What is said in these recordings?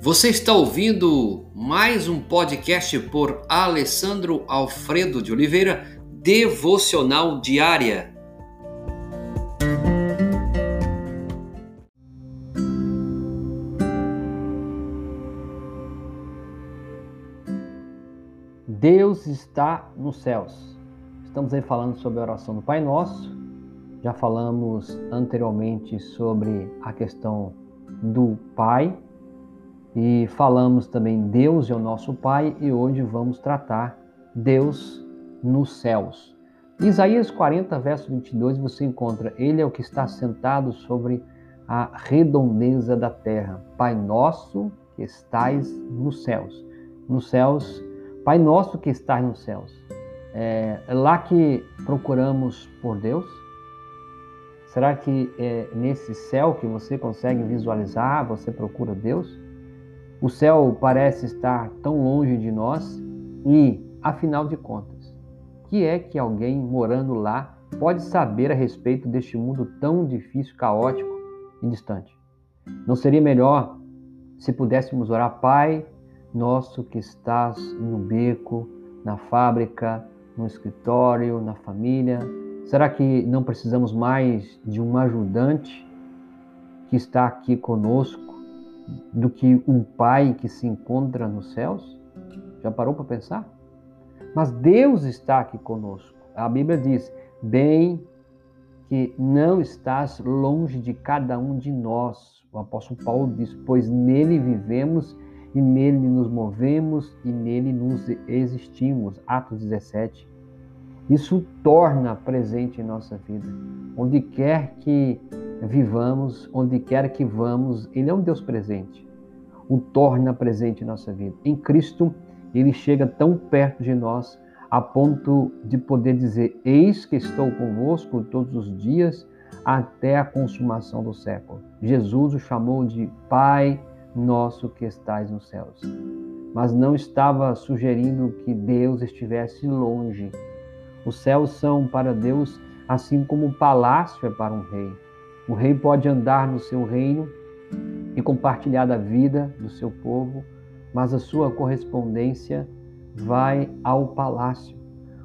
Você está ouvindo mais um podcast por Alessandro Alfredo de Oliveira, Devocional Diária. Deus está nos céus. Estamos aí falando sobre a oração do Pai Nosso. Já falamos anteriormente sobre a questão do Pai e falamos também Deus é o nosso Pai e hoje vamos tratar Deus nos céus. Isaías 40, verso 22, você encontra Ele é o que está sentado sobre a redondeza da terra. Pai nosso que estais nos céus. Nos céus, Pai nosso que estás nos céus. É, é lá que procuramos por Deus? Será que é nesse céu que você consegue visualizar, você procura Deus? O céu parece estar tão longe de nós e, afinal de contas, que é que alguém morando lá pode saber a respeito deste mundo tão difícil, caótico e distante? Não seria melhor se pudéssemos orar, Pai nosso que estás no beco, na fábrica, no escritório, na família? Será que não precisamos mais de um ajudante que está aqui conosco do que um pai que se encontra nos céus? Já parou para pensar? Mas Deus está aqui conosco. A Bíblia diz: bem que não estás longe de cada um de nós. O apóstolo Paulo diz: pois nele vivemos e nele nos movemos e nele nos existimos. Atos 17. Isso torna presente em nossa vida. Onde quer que vivamos, onde quer que vamos, Ele é um Deus presente. O torna presente em nossa vida. Em Cristo, Ele chega tão perto de nós a ponto de poder dizer: Eis que estou convosco todos os dias até a consumação do século. Jesus o chamou de Pai nosso que estais nos céus. Mas não estava sugerindo que Deus estivesse longe. Os céus são para Deus assim como o palácio é para um rei. O rei pode andar no seu reino e compartilhar da vida do seu povo, mas a sua correspondência vai ao palácio.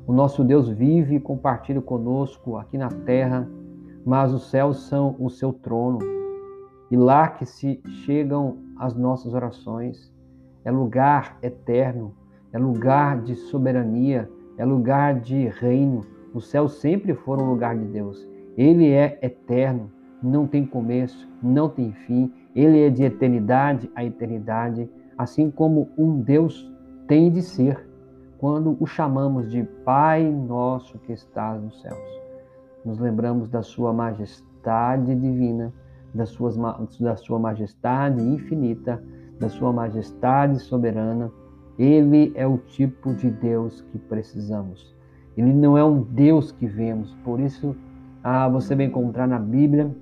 O nosso Deus vive e compartilha conosco aqui na terra, mas os céus são o seu trono. E lá que se chegam as nossas orações, é lugar eterno, é lugar de soberania, é lugar de reino. Os céus sempre foram lugar de Deus. Ele é eterno não tem começo, não tem fim, ele é de eternidade a eternidade, assim como um Deus tem de ser quando o chamamos de Pai nosso que estás nos céus. Nos lembramos da sua majestade divina, da, suas, da sua majestade infinita, da sua majestade soberana. Ele é o tipo de Deus que precisamos. Ele não é um Deus que vemos, por isso ah, você vai encontrar na Bíblia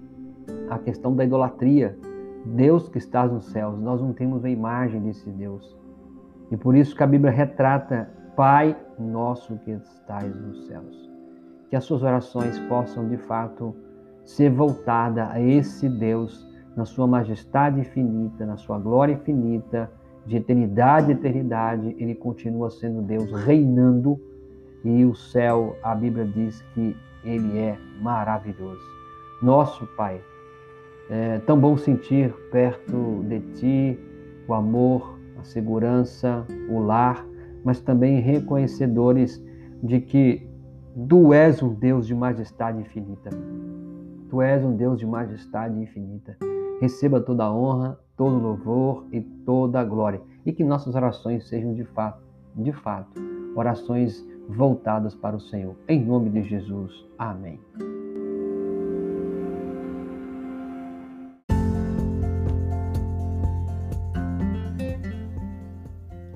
a questão da idolatria. Deus que está nos céus, nós não temos a imagem desse Deus. E por isso que a Bíblia retrata Pai nosso que estás nos céus. Que as suas orações possam de fato ser voltada a esse Deus na sua majestade infinita, na sua glória infinita, de eternidade a eternidade, ele continua sendo Deus reinando e o céu, a Bíblia diz que ele é maravilhoso. Nosso Pai, é tão bom sentir perto de ti o amor, a segurança, o lar, mas também reconhecedores de que tu és um Deus de majestade infinita. Tu és um Deus de majestade infinita. Receba toda a honra, todo o louvor e toda a glória. E que nossas orações sejam de fato, de fato, orações voltadas para o Senhor. Em nome de Jesus. Amém.